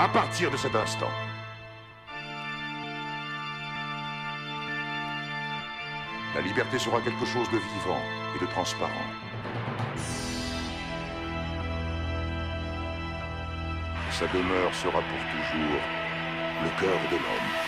À partir de cet instant, la liberté sera quelque chose de vivant et de transparent. Sa demeure sera pour toujours le cœur de l'homme.